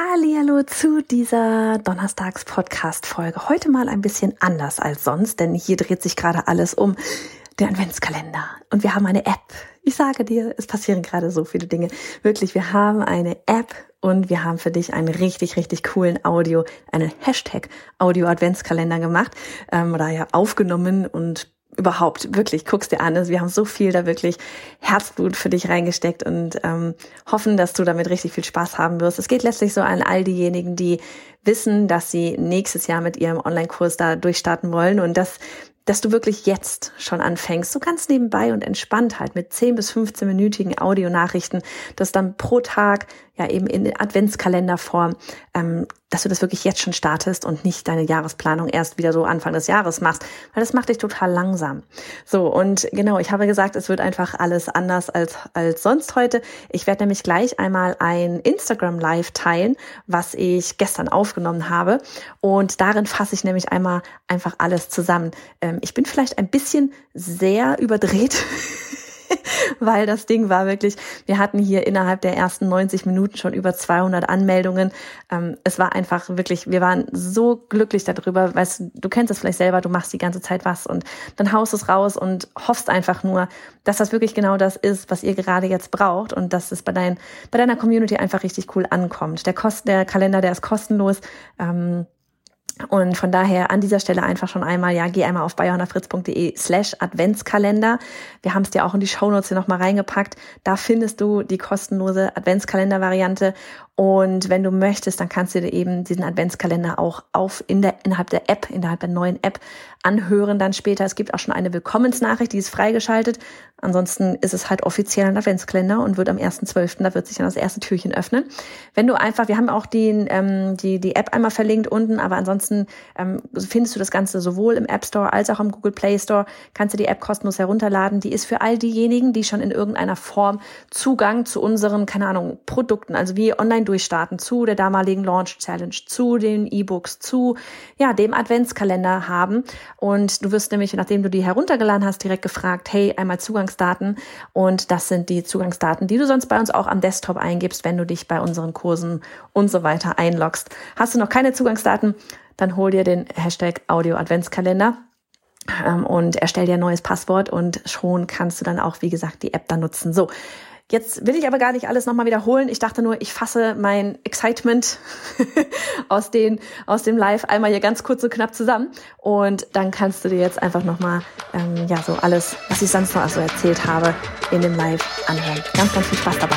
Hallihallo zu dieser Donnerstags-Podcast-Folge. Heute mal ein bisschen anders als sonst, denn hier dreht sich gerade alles um den Adventskalender. Und wir haben eine App. Ich sage dir, es passieren gerade so viele Dinge. Wirklich, wir haben eine App und wir haben für dich einen richtig, richtig coolen Audio, einen Hashtag Audio Adventskalender gemacht ähm, oder ja aufgenommen und überhaupt, wirklich, guck's dir an. Also wir haben so viel da wirklich Herzblut für dich reingesteckt und ähm, hoffen, dass du damit richtig viel Spaß haben wirst. Es geht letztlich so an all diejenigen, die wissen, dass sie nächstes Jahr mit ihrem Online-Kurs da durchstarten wollen und dass dass du wirklich jetzt schon anfängst, so ganz nebenbei und entspannt halt mit 10 bis 15-minütigen Audionachrichten, das dann pro Tag ja eben in Adventskalenderform, ähm, dass du das wirklich jetzt schon startest und nicht deine Jahresplanung erst wieder so Anfang des Jahres machst, weil das macht dich total langsam. So, und genau, ich habe gesagt, es wird einfach alles anders als, als sonst heute. Ich werde nämlich gleich einmal ein Instagram Live teilen, was ich gestern aufgenommen habe. Und darin fasse ich nämlich einmal einfach alles zusammen. Ähm, ich bin vielleicht ein bisschen sehr überdreht. weil das Ding war wirklich, wir hatten hier innerhalb der ersten 90 Minuten schon über 200 Anmeldungen. Ähm, es war einfach wirklich, wir waren so glücklich darüber, weißt du, du kennst es vielleicht selber, du machst die ganze Zeit was und dann haust es raus und hoffst einfach nur, dass das wirklich genau das ist, was ihr gerade jetzt braucht und dass es bei, dein, bei deiner Community einfach richtig cool ankommt. Der, Kost, der Kalender, der ist kostenlos. Ähm, und von daher an dieser Stelle einfach schon einmal, ja, geh einmal auf bayerhonnerfritz.de slash Adventskalender. Wir haben es dir auch in die Shownotes hier nochmal reingepackt. Da findest du die kostenlose Adventskalender-Variante. Und wenn du möchtest, dann kannst du dir eben diesen Adventskalender auch auf in der, innerhalb der App, innerhalb der neuen App anhören dann später. Es gibt auch schon eine Willkommensnachricht, die ist freigeschaltet. Ansonsten ist es halt offiziell ein Adventskalender und wird am 1.12., da wird sich dann das erste Türchen öffnen. Wenn du einfach, wir haben auch die, ähm, die, die App einmal verlinkt unten, aber ansonsten ähm, findest du das Ganze sowohl im App Store als auch im Google Play Store. Kannst du die App kostenlos herunterladen. Die ist für all diejenigen, die schon in irgendeiner Form Zugang zu unseren, keine Ahnung, Produkten, also wie online durchstarten, zu der damaligen Launch Challenge, zu den E-Books, zu ja, dem Adventskalender haben. Und du wirst nämlich, nachdem du die heruntergeladen hast, direkt gefragt, hey, einmal Zugangsdaten. Und das sind die Zugangsdaten, die du sonst bei uns auch am Desktop eingibst, wenn du dich bei unseren Kursen und so weiter einloggst. Hast du noch keine Zugangsdaten, dann hol dir den Hashtag Audio Adventskalender ähm, und erstell dir ein neues Passwort und schon kannst du dann auch, wie gesagt, die App da nutzen. So, Jetzt will ich aber gar nicht alles nochmal wiederholen. Ich dachte nur, ich fasse mein Excitement aus, den, aus dem Live einmal hier ganz kurz und knapp zusammen. Und dann kannst du dir jetzt einfach nochmal, ähm, ja, so alles, was ich sonst noch so erzählt habe, in dem Live anhören. Ganz, ganz viel Spaß dabei.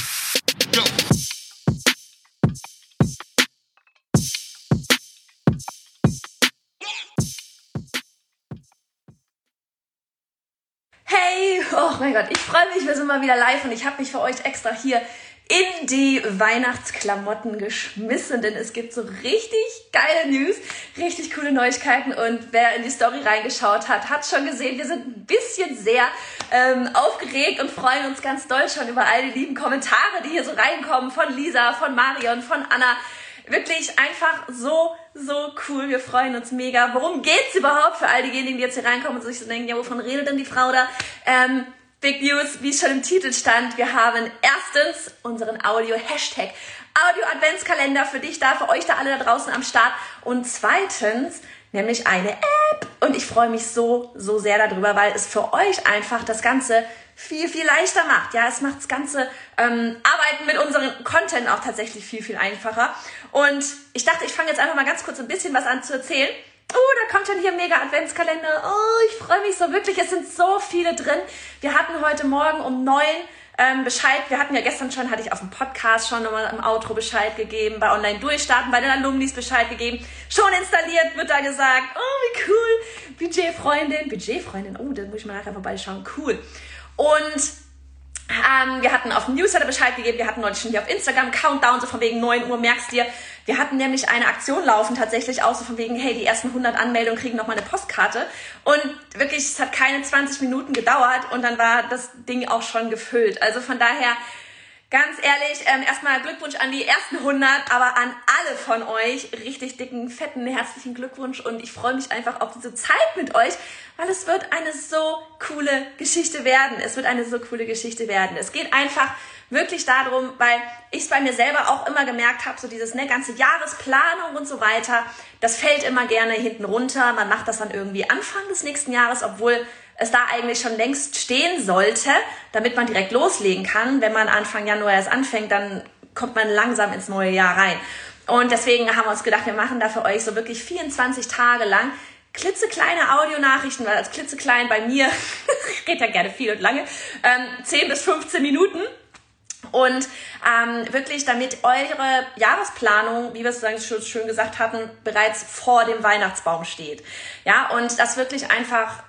Mein Gott, ich freue mich, wir sind mal wieder live und ich habe mich für euch extra hier in die Weihnachtsklamotten geschmissen, denn es gibt so richtig geile News, richtig coole Neuigkeiten und wer in die Story reingeschaut hat, hat schon gesehen, wir sind ein bisschen sehr ähm, aufgeregt und freuen uns ganz doll schon über all die lieben Kommentare, die hier so reinkommen von Lisa, von Marion, von Anna. Wirklich einfach so, so cool. Wir freuen uns mega. Worum geht's überhaupt für all diejenigen, die jetzt hier reinkommen und sich so denken, ja, wovon redet denn die Frau da? Ähm, Big News, wie es schon im Titel stand. Wir haben erstens unseren Audio-Hashtag Audio-Adventskalender für dich da, für euch da alle da draußen am Start. Und zweitens nämlich eine App. Und ich freue mich so, so sehr darüber, weil es für euch einfach das Ganze viel, viel leichter macht. Ja, es macht das ganze ähm, Arbeiten mit unserem Content auch tatsächlich viel, viel einfacher. Und ich dachte, ich fange jetzt einfach mal ganz kurz ein bisschen was an zu erzählen. Oh, da kommt schon hier mega Adventskalender. Oh, ich freue mich so wirklich. Es sind so viele drin. Wir hatten heute Morgen um neun ähm, Bescheid. Wir hatten ja gestern schon, hatte ich auf dem Podcast schon nochmal im Outro Bescheid gegeben, bei Online Durchstarten, bei den Alumnis Bescheid gegeben. Schon installiert, wird da gesagt. Oh, wie cool. Budgetfreundin, Budgetfreundin. Oh, da muss ich mal nachher vorbeischauen. Cool. Und Ähm, wir hatten auf dem Newsletter Bescheid gegeben, wir hatten neulich schon hier auf Instagram Countdown, so von wegen 9 Uhr, merkst dir. Wir hatten nämlich eine Aktion laufen, tatsächlich auch so von wegen, hey, die ersten 100 Anmeldungen kriegen nochmal eine Postkarte. Und wirklich, es hat keine 20 Minuten gedauert und dann war das Ding auch schon gefüllt. Also von daher, Ganz ehrlich, ähm, erstmal Glückwunsch an die ersten 100, aber an alle von euch richtig dicken, fetten, herzlichen Glückwunsch und ich freue mich einfach auf diese Zeit mit euch, weil es wird eine so coole Geschichte werden. Es wird eine so coole Geschichte werden. Es geht einfach wirklich darum, weil ich es bei mir selber auch immer gemerkt habe, so dieses ne, ganze Jahresplanung und so weiter, das fällt immer gerne hinten runter. Man macht das dann irgendwie Anfang des nächsten Jahres, obwohl es da eigentlich schon längst stehen sollte, damit man direkt loslegen kann. Wenn man Anfang Januar erst anfängt, dann kommt man langsam ins neue Jahr rein. Und deswegen haben wir uns gedacht, wir machen da für euch so wirklich 24 Tage lang klitzekleine Audionachrichten, weil als klitzeklein bei mir, ich rede ja gerne viel und lange, ähm, 10 bis 15 Minuten. Und ähm, wirklich, damit eure Jahresplanung, wie wir es schon schön gesagt hatten, bereits vor dem Weihnachtsbaum steht. Ja, und das wirklich einfach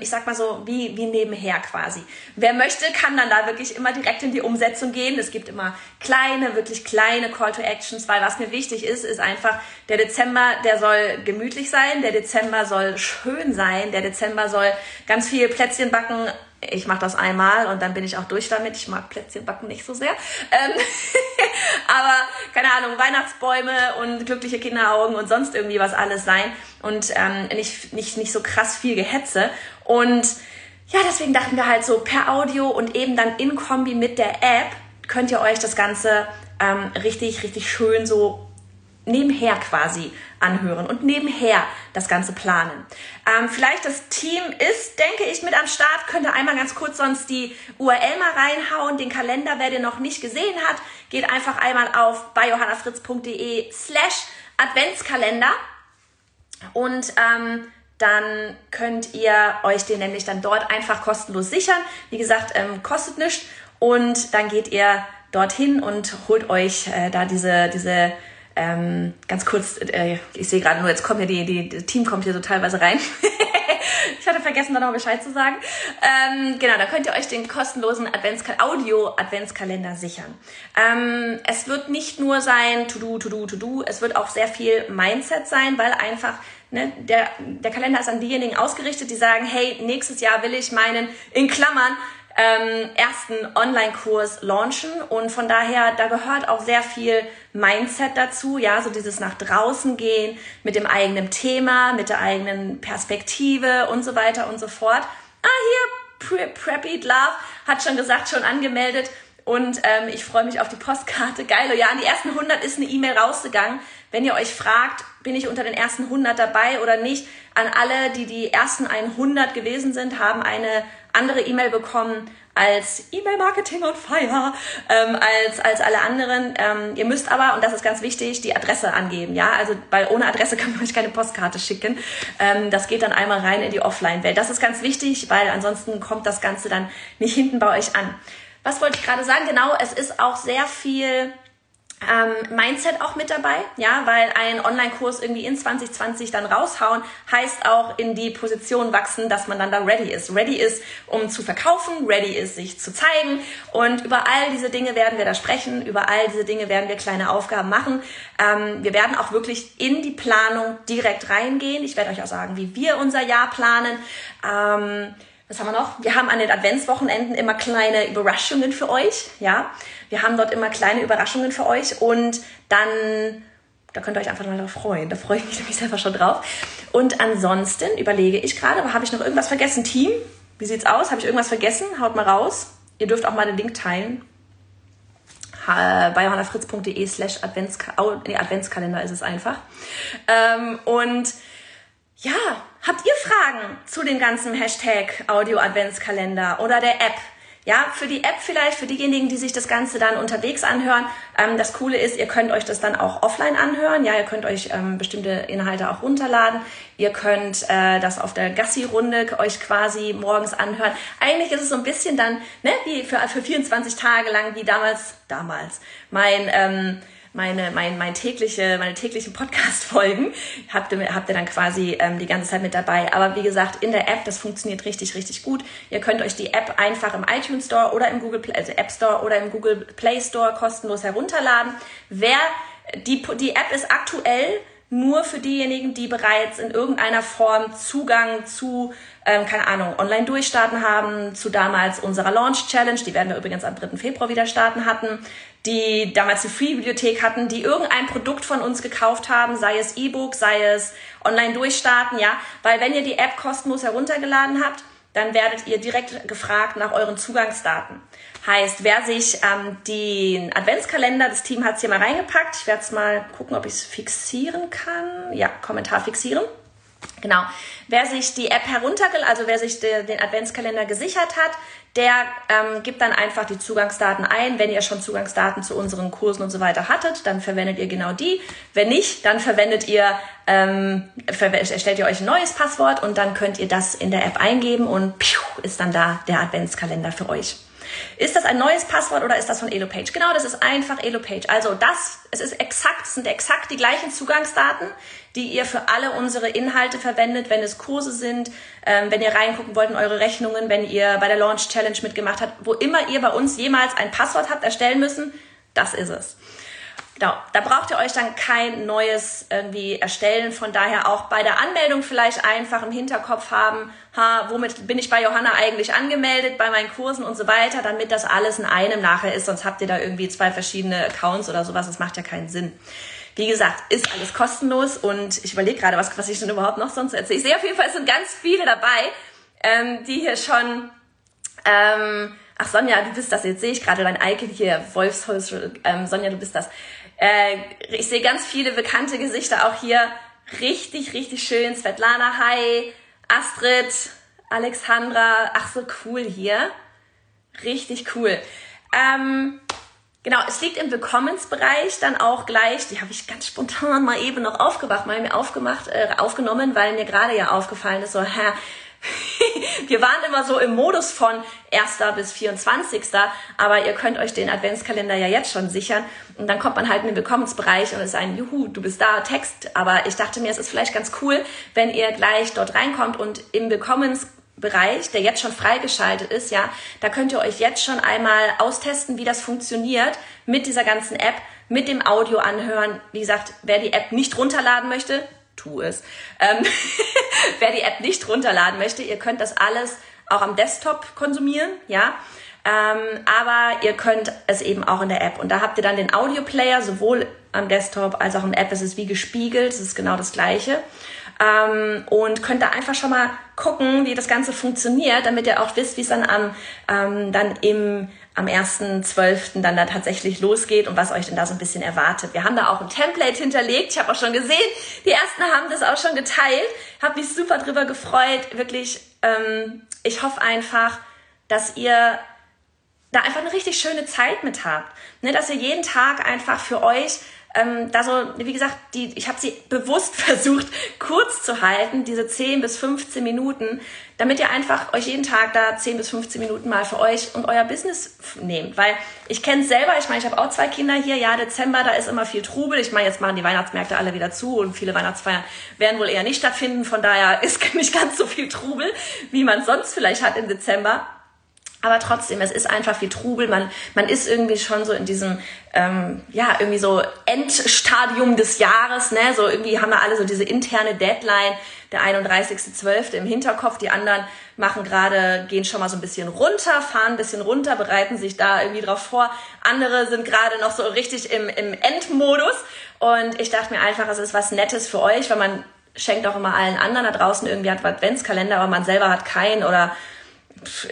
ich sag mal so, wie, wie nebenher quasi. Wer möchte, kann dann da wirklich immer direkt in die Umsetzung gehen. Es gibt immer kleine, wirklich kleine Call to Actions, weil was mir wichtig ist, ist einfach, der Dezember, der soll gemütlich sein, der Dezember soll schön sein, der Dezember soll ganz viel Plätzchen backen, ich mache das einmal und dann bin ich auch durch damit. Ich mag Plätzchen backen nicht so sehr. Ähm aber keine Ahnung, Weihnachtsbäume und glückliche Kinderaugen und sonst irgendwie was alles sein. Und ähm, nicht, nicht, nicht so krass viel Gehetze. Und ja, deswegen dachten wir halt so per Audio und eben dann in Kombi mit der App könnt ihr euch das Ganze ähm, richtig, richtig schön so nebenher quasi anhören und nebenher das Ganze planen. Ähm, vielleicht das Team ist, denke ich, mit am Start. Könnt ihr einmal ganz kurz sonst die URL mal reinhauen. Den Kalender, wer den noch nicht gesehen hat, geht einfach einmal auf biohannafritz.de slash Adventskalender und ähm, dann könnt ihr euch den nämlich dann dort einfach kostenlos sichern. Wie gesagt, ähm, kostet nichts und dann geht ihr dorthin und holt euch äh, da diese, diese ähm, ganz kurz, äh, ich sehe gerade nur, jetzt kommt ja die, die, das Team kommt hier so teilweise rein. ich hatte vergessen, da noch Bescheid zu sagen. Ähm, genau, da könnt ihr euch den kostenlosen Adventskal Audio-Adventskalender sichern. Ähm, es wird nicht nur sein To-Do, To-Do, To-Do, es wird auch sehr viel Mindset sein, weil einfach Ne, der, der Kalender ist an diejenigen ausgerichtet, die sagen, hey, nächstes Jahr will ich meinen, in Klammern, ähm, ersten Online-Kurs launchen und von daher, da gehört auch sehr viel Mindset dazu, ja, so dieses nach draußen gehen mit dem eigenen Thema, mit der eigenen Perspektive und so weiter und so fort. Ah, hier, Pre Preppy Love hat schon gesagt, schon angemeldet und ähm, ich freue mich auf die Postkarte. Geil, ja, an die ersten 100 ist eine E-Mail rausgegangen. Wenn ihr euch fragt, bin ich unter den ersten 100 dabei oder nicht, an alle, die die ersten 100 gewesen sind, haben eine andere E-Mail bekommen als E-Mail-Marketing on Fire, ähm, als, als alle anderen. Ähm, ihr müsst aber, und das ist ganz wichtig, die Adresse angeben. Ja, also weil ohne Adresse kann man euch keine Postkarte schicken. Ähm, das geht dann einmal rein in die Offline-Welt. Das ist ganz wichtig, weil ansonsten kommt das Ganze dann nicht hinten bei euch an. Was wollte ich gerade sagen? Genau, es ist auch sehr viel ähm, Mindset auch mit dabei, ja, weil ein Online-Kurs irgendwie in 2020 dann raushauen, heißt auch in die Position wachsen, dass man dann da ready ist. Ready ist, um zu verkaufen, ready ist, sich zu zeigen und über all diese Dinge werden wir da sprechen, über all diese Dinge werden wir kleine Aufgaben machen. Ähm, wir werden auch wirklich in die Planung direkt reingehen. Ich werde euch auch sagen, wie wir unser Jahr planen. Ähm, was haben wir noch? Wir haben an den Adventswochenenden immer kleine Überraschungen für euch, ja. Wir haben dort immer kleine Überraschungen für euch und dann, da könnt ihr euch einfach mal darauf freuen. Da freue ich mich nämlich selber schon drauf. Und ansonsten überlege ich gerade, habe ich noch irgendwas vergessen? Team, wie sieht's aus? Habe ich irgendwas vergessen? Haut mal raus. Ihr dürft auch mal den Link teilen. Bei johannafritz.de slash Adventskalender ist es einfach. Ähm, und ja, habt ihr Fragen zu dem ganzen Hashtag Audio Adventskalender oder der App? Ja, für die App vielleicht, für diejenigen, die sich das Ganze dann unterwegs anhören. Ähm, das Coole ist, ihr könnt euch das dann auch offline anhören. Ja, ihr könnt euch ähm, bestimmte Inhalte auch runterladen. Ihr könnt äh, das auf der Gassi-Runde euch quasi morgens anhören. Eigentlich ist es so ein bisschen dann, ne, wie für, für 24 Tage lang, wie damals, damals, mein, ähm, meine, mein, mein tägliche, meine täglichen Podcast-Folgen habt ihr, habt ihr dann quasi ähm, die ganze Zeit mit dabei. Aber wie gesagt, in der App, das funktioniert richtig, richtig gut. Ihr könnt euch die App einfach im iTunes Store oder im Google Play, also App Store oder im Google Play Store kostenlos herunterladen. Wer die, die App ist aktuell nur für diejenigen, die bereits in irgendeiner Form Zugang zu, ähm, keine Ahnung, Online-Durchstarten haben, zu damals unserer Launch-Challenge, die werden wir übrigens am 3. Februar wieder starten hatten, die damals die Free-Bibliothek hatten, die irgendein Produkt von uns gekauft haben, sei es E-Book, sei es Online-Durchstarten, ja, weil wenn ihr die App kostenlos heruntergeladen habt, dann werdet ihr direkt gefragt nach euren Zugangsdaten. Heißt, wer sich ähm, den Adventskalender, das Team hat es hier mal reingepackt. Ich werde es mal gucken, ob ich es fixieren kann. Ja, Kommentar fixieren. Genau. Wer sich die App heruntergeladen, also wer sich de, den Adventskalender gesichert hat, der ähm, gibt dann einfach die Zugangsdaten ein. Wenn ihr schon Zugangsdaten zu unseren Kursen und so weiter hattet, dann verwendet ihr genau die. Wenn nicht, dann verwendet ihr, ähm, erstellt ihr euch ein neues Passwort und dann könnt ihr das in der App eingeben und piu, ist dann da der Adventskalender für euch. Ist das ein neues Passwort oder ist das von EloPage? Genau, das ist einfach EloPage. Also das, es ist exakt, es sind exakt die gleichen Zugangsdaten, die ihr für alle unsere Inhalte verwendet, wenn es Kurse sind, ähm, wenn ihr reingucken wollt in eure Rechnungen, wenn ihr bei der Launch Challenge mitgemacht habt, wo immer ihr bei uns jemals ein Passwort habt erstellen müssen, das ist es. Genau, da braucht ihr euch dann kein neues irgendwie erstellen. Von daher auch bei der Anmeldung vielleicht einfach im Hinterkopf haben, ha, womit bin ich bei Johanna eigentlich angemeldet, bei meinen Kursen und so weiter, damit das alles in einem nachher ist. Sonst habt ihr da irgendwie zwei verschiedene Accounts oder sowas. Das macht ja keinen Sinn. Wie gesagt, ist alles kostenlos und ich überlege gerade, was, was ich denn überhaupt noch sonst erzähle. Ich sehe auf jeden Fall, es sind ganz viele dabei, ähm, die hier schon ähm, Ach Sonja, du bist das, jetzt sehe ich gerade dein Icon hier, Wolfsholz, ähm, Sonja, du bist das. Äh, ich sehe ganz viele bekannte Gesichter auch hier. Richtig, richtig schön. Svetlana, hi. Astrid, Alexandra. Ach, so cool hier. Richtig cool. Ähm, genau, es liegt im Willkommensbereich dann auch gleich. Die habe ich ganz spontan mal eben noch aufgewacht, mal mir aufgemacht, äh, aufgenommen, weil mir gerade ja aufgefallen ist, so, hä, wir waren immer so im Modus von 1. bis 24. Aber ihr könnt euch den Adventskalender ja jetzt schon sichern. Und dann kommt man halt in den Willkommensbereich und ist ein Juhu, du bist da, Text. Aber ich dachte mir, es ist vielleicht ganz cool, wenn ihr gleich dort reinkommt und im Willkommensbereich, der jetzt schon freigeschaltet ist, ja, da könnt ihr euch jetzt schon einmal austesten, wie das funktioniert mit dieser ganzen App, mit dem Audio anhören. Wie gesagt, wer die App nicht runterladen möchte, tu es. Ähm, wer die App nicht runterladen möchte, ihr könnt das alles auch am Desktop konsumieren, ja. Ähm, aber ihr könnt es eben auch in der App. Und da habt ihr dann den Audioplayer, sowohl am Desktop als auch in der App. Es ist wie gespiegelt, es ist genau das Gleiche. Ähm, und könnt da einfach schon mal gucken, wie das Ganze funktioniert, damit ihr auch wisst, wie es dann am, ähm, dann im am 1.12. dann da tatsächlich losgeht und was euch denn da so ein bisschen erwartet. Wir haben da auch ein Template hinterlegt. Ich habe auch schon gesehen, die ersten haben das auch schon geteilt. Habe mich super drüber gefreut. Wirklich, ähm, ich hoffe einfach, dass ihr da einfach eine richtig schöne Zeit mit habt. Ne, dass ihr jeden Tag einfach für euch ähm, da so, wie gesagt, die, ich habe sie bewusst versucht, kurz zu halten, diese 10 bis 15 Minuten, damit ihr einfach euch jeden Tag da 10 bis 15 Minuten mal für euch und euer Business nehmt. Weil ich kenne es selber, ich meine, ich habe auch zwei Kinder hier, ja, Dezember, da ist immer viel Trubel. Ich meine, jetzt machen die Weihnachtsmärkte alle wieder zu und viele Weihnachtsfeiern werden wohl eher nicht stattfinden. Von daher ist nicht ganz so viel Trubel, wie man sonst vielleicht hat im Dezember. Aber trotzdem, es ist einfach wie Trubel. Man, man ist irgendwie schon so in diesem, ähm, ja, irgendwie so Endstadium des Jahres, ne? So irgendwie haben wir alle so diese interne Deadline, der 31.12. im Hinterkopf. Die anderen machen gerade, gehen schon mal so ein bisschen runter, fahren ein bisschen runter, bereiten sich da irgendwie drauf vor. Andere sind gerade noch so richtig im, im Endmodus. Und ich dachte mir einfach, es ist was Nettes für euch, weil man schenkt auch immer allen anderen da draußen irgendwie Adventskalender, aber man selber hat keinen oder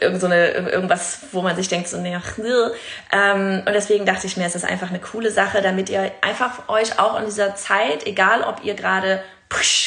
irgend so eine, irgendwas, wo man sich denkt, so, nee, ach, ähm, und deswegen dachte ich mir, es ist einfach eine coole Sache, damit ihr einfach euch auch in dieser Zeit, egal ob ihr gerade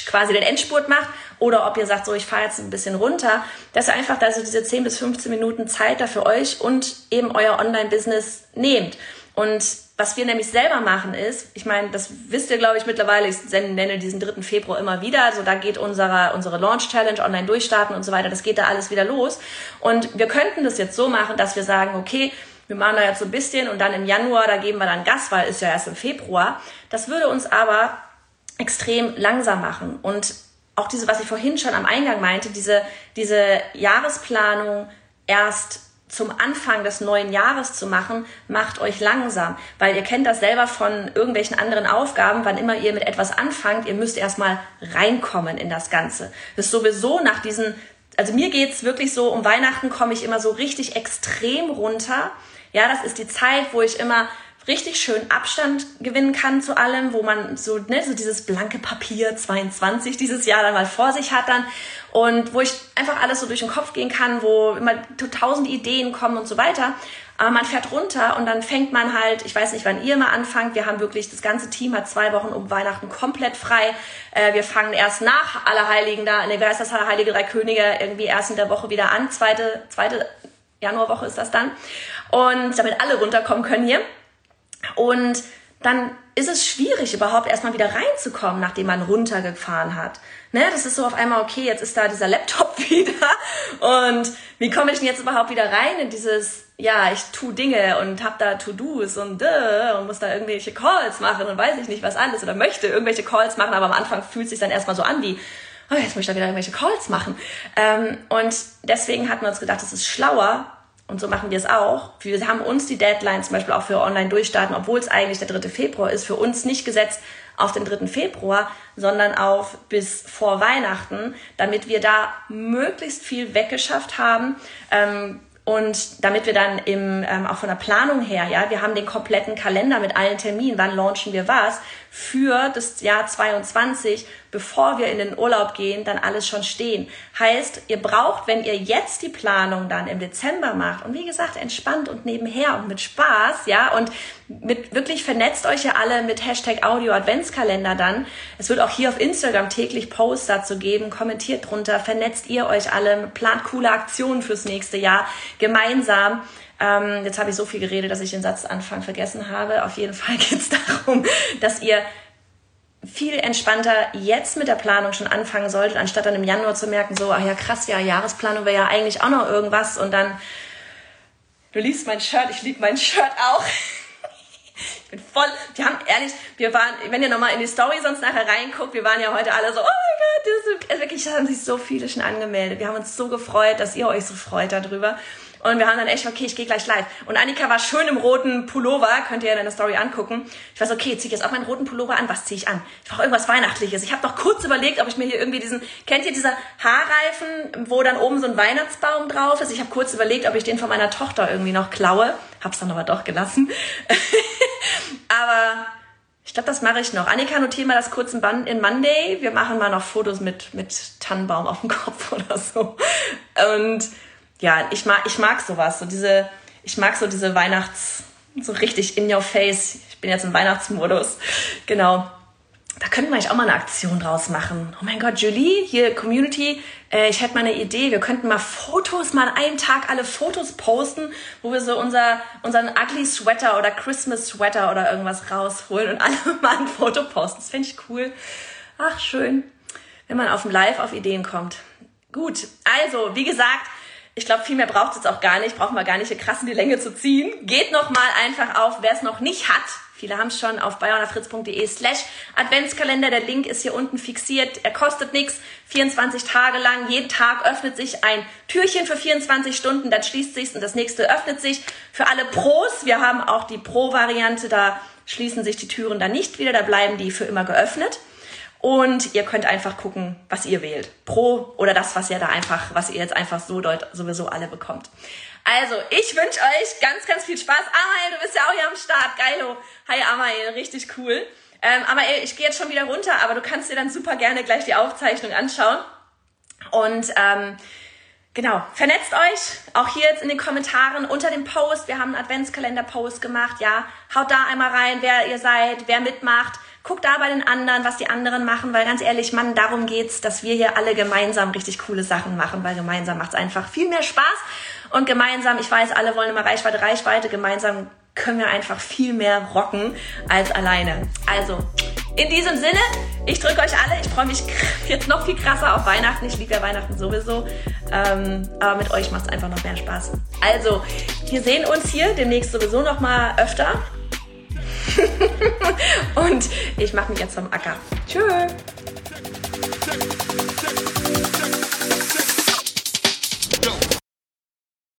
quasi den Endspurt macht oder ob ihr sagt, so, ich fahre jetzt ein bisschen runter, dass ihr einfach also diese 10 bis 15 Minuten Zeit da für euch und eben euer Online-Business nehmt. Und was wir nämlich selber machen ist, ich meine, das wisst ihr, glaube ich, mittlerweile, ich nenne diesen 3. Februar immer wieder, also da geht unsere, unsere Launch-Challenge, online durchstarten und so weiter, das geht da alles wieder los. Und wir könnten das jetzt so machen, dass wir sagen, okay, wir machen da jetzt so ein bisschen und dann im Januar, da geben wir dann Gas, weil ist ja erst im Februar. Das würde uns aber extrem langsam machen. Und auch diese, was ich vorhin schon am Eingang meinte, diese, diese Jahresplanung erst zum Anfang des neuen Jahres zu machen, macht euch langsam, weil ihr kennt das selber von irgendwelchen anderen Aufgaben, wann immer ihr mit etwas anfangt, ihr müsst erstmal reinkommen in das Ganze. Das ist sowieso nach diesen, also mir geht's wirklich so, um Weihnachten komme ich immer so richtig extrem runter. Ja, das ist die Zeit, wo ich immer richtig schön Abstand gewinnen kann zu allem, wo man so, ne, so dieses blanke Papier 22 dieses Jahr dann mal vor sich hat dann und wo ich einfach alles so durch den Kopf gehen kann, wo immer tausend Ideen kommen und so weiter. Aber man fährt runter und dann fängt man halt, ich weiß nicht, wann ihr mal anfangt. Wir haben wirklich, das ganze Team hat zwei Wochen um Weihnachten komplett frei. Äh, wir fangen erst nach Allerheiligen da, ne, wer ist das Allerheilige Drei Könige, irgendwie erst in der Woche wieder an. Zweite, zweite Januarwoche ist das dann. Und damit alle runterkommen können hier. Und dann ist es schwierig, überhaupt erstmal wieder reinzukommen, nachdem man runtergefahren hat. Ne, das ist so auf einmal, okay, jetzt ist da dieser Laptop wieder. Und wie komme ich denn jetzt überhaupt wieder rein in dieses, ja, ich tu Dinge und hab da To-Dos und, äh, und muss da irgendwelche Calls machen und weiß ich nicht was alles oder möchte irgendwelche Calls machen, aber am Anfang fühlt es sich dann erstmal so an wie, oh, jetzt möchte ich da wieder irgendwelche Calls machen. Ähm, und deswegen hatten wir uns gedacht, es ist schlauer, und so machen wir es auch. Wir haben uns die Deadline zum Beispiel auch für online durchstarten, obwohl es eigentlich der 3. Februar ist, für uns nicht gesetzt auf den 3. Februar, sondern auf bis vor Weihnachten, damit wir da möglichst viel weggeschafft haben. Ähm, und damit wir dann im, ähm, auch von der Planung her, ja, wir haben den kompletten Kalender mit allen Terminen, wann launchen wir was, für das Jahr 22, bevor wir in den Urlaub gehen, dann alles schon stehen. Heißt, ihr braucht, wenn ihr jetzt die Planung dann im Dezember macht und wie gesagt, entspannt und nebenher und mit Spaß, ja, und mit wirklich vernetzt euch ja alle mit Hashtag Audio Adventskalender dann. Es wird auch hier auf Instagram täglich Posts dazu geben, kommentiert drunter, vernetzt ihr euch alle, plant coole Aktionen fürs nächste Jahr gemeinsam. Ähm, jetzt habe ich so viel geredet, dass ich den Satzanfang vergessen habe. Auf jeden Fall geht es darum, dass ihr viel entspannter jetzt mit der Planung schon anfangen solltet, anstatt dann im Januar zu merken, so, ach ja, krass, ja, Jahresplanung wäre ja eigentlich auch noch irgendwas und dann, du liebst mein Shirt, ich liebe mein Shirt auch. ich bin voll, wir haben ehrlich, wir waren, wenn ihr nochmal in die Story sonst nachher reinguckt, wir waren ja heute alle so, oh mein Gott, das ist, wirklich haben sich so viele schon angemeldet. Wir haben uns so gefreut, dass ihr euch so freut darüber. Und wir haben dann echt, okay, ich gehe gleich live. Und Annika war schön im roten Pullover, könnt ihr in der Story angucken. Ich war so, okay, zieh ich jetzt auch meinen roten Pullover an. Was ziehe ich an? Ich brauche irgendwas Weihnachtliches. Ich habe noch kurz überlegt, ob ich mir hier irgendwie diesen, kennt ihr diese Haarreifen, wo dann oben so ein Weihnachtsbaum drauf ist? Ich habe kurz überlegt, ob ich den von meiner Tochter irgendwie noch klaue. Hab's dann aber doch gelassen. aber ich glaube, das mache ich noch. Annika, notiere mal das kurz in Monday. Wir machen mal noch Fotos mit, mit Tannenbaum auf dem Kopf oder so. Und ja, ich mag, ich mag sowas, so diese, ich mag so diese Weihnachts, so richtig in your face. Ich bin jetzt im Weihnachtsmodus. Genau. Da könnten wir eigentlich auch mal eine Aktion draus machen. Oh mein Gott, Julie, hier Community, äh, ich hätte mal eine Idee. Wir könnten mal Fotos, mal einen Tag alle Fotos posten, wo wir so unser, unseren ugly Sweater oder Christmas Sweater oder irgendwas rausholen und alle mal ein Foto posten. Das fände ich cool. Ach, schön, wenn man auf dem Live auf Ideen kommt. Gut, also, wie gesagt, ich glaube, viel mehr braucht es jetzt auch gar nicht. Brauchen wir gar nicht hier krass in die Länge zu ziehen. Geht noch mal einfach auf, wer es noch nicht hat. Viele haben es schon auf bayonafritz.de slash Adventskalender. Der Link ist hier unten fixiert. Er kostet nichts. 24 Tage lang. Jeden Tag öffnet sich ein Türchen für 24 Stunden. Dann schließt sich und das nächste öffnet sich. Für alle Pros. Wir haben auch die Pro-Variante. Da schließen sich die Türen dann nicht wieder. Da bleiben die für immer geöffnet. Und ihr könnt einfach gucken, was ihr wählt. Pro oder das, was ihr da einfach, was ihr jetzt einfach so dort sowieso alle bekommt. Also, ich wünsche euch ganz, ganz viel Spaß. Amael, du bist ja auch hier am Start. Geilo. Hi Amael, richtig cool. Ähm, Amael, ich gehe jetzt schon wieder runter, aber du kannst dir dann super gerne gleich die Aufzeichnung anschauen. Und ähm, Genau, vernetzt euch, auch hier jetzt in den Kommentaren unter dem Post. Wir haben einen Adventskalender-Post gemacht, ja. Haut da einmal rein, wer ihr seid, wer mitmacht. Guck da bei den anderen, was die anderen machen, weil ganz ehrlich, Mann, darum geht's, dass wir hier alle gemeinsam richtig coole Sachen machen, weil gemeinsam macht's einfach viel mehr Spaß und gemeinsam, ich weiß, alle wollen immer Reichweite, Reichweite, gemeinsam können wir einfach viel mehr rocken als alleine. Also, in diesem Sinne, ich drücke euch alle. Ich freue mich jetzt noch viel krasser auf Weihnachten. Ich liebe ja Weihnachten sowieso. Ähm, aber mit euch macht es einfach noch mehr Spaß. Also, wir sehen uns hier demnächst sowieso noch mal öfter. Und ich mache mich jetzt vom Acker. Tschüss. Go.